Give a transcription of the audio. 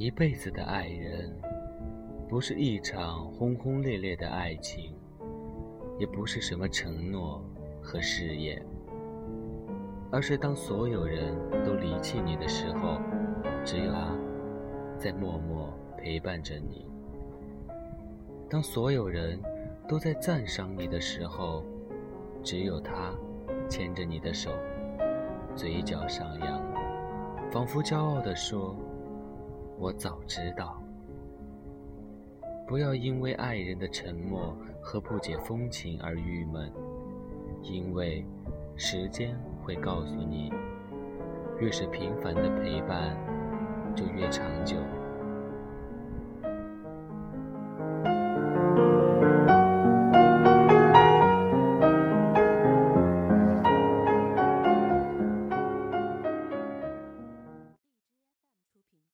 一辈子的爱人，不是一场轰轰烈烈的爱情，也不是什么承诺和誓言，而是当所有人都离弃你的时候，只有他在默默陪伴着你；当所有人都在赞赏你的时候，只有他牵着你的手，嘴角上扬，仿佛骄傲地说。我早知道，不要因为爱人的沉默和不解风情而郁闷，因为时间会告诉你，越是平凡的陪伴，就越长久。